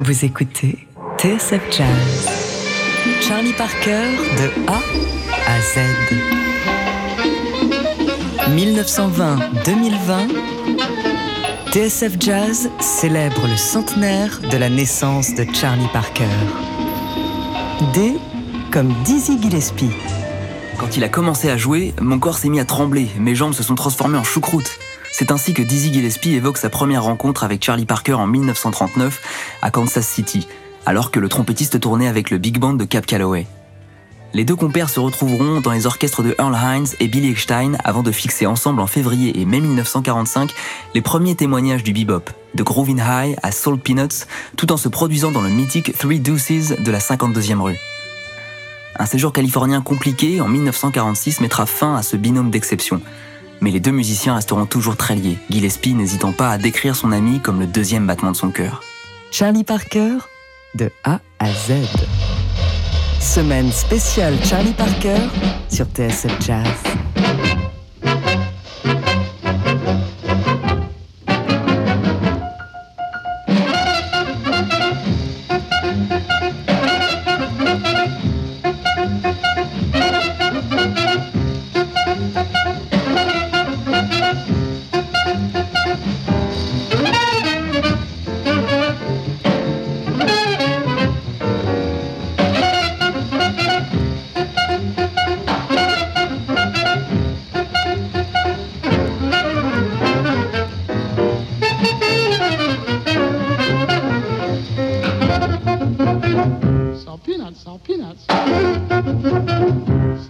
Vous écoutez TSF Jazz. Charlie Parker de A à Z. 1920-2020, TSF Jazz célèbre le centenaire de la naissance de Charlie Parker. D comme Dizzy Gillespie. Quand il a commencé à jouer, mon corps s'est mis à trembler, mes jambes se sont transformées en choucroute. C'est ainsi que Dizzy Gillespie évoque sa première rencontre avec Charlie Parker en 1939 à Kansas City, alors que le trompettiste tournait avec le big band de Cap Calloway. Les deux compères se retrouveront dans les orchestres de Earl Hines et Billy Eckstein avant de fixer ensemble en février et mai 1945 les premiers témoignages du bebop, de Groovin' High à Soul Peanuts, tout en se produisant dans le mythique Three Deuces de la 52e rue. Un séjour californien compliqué en 1946 mettra fin à ce binôme d'exception. Mais les deux musiciens resteront toujours très liés, Gillespie n'hésitant pas à décrire son ami comme le deuxième battement de son cœur. Charlie Parker de A à Z. Semaine spéciale Charlie Parker sur TSF Jazz.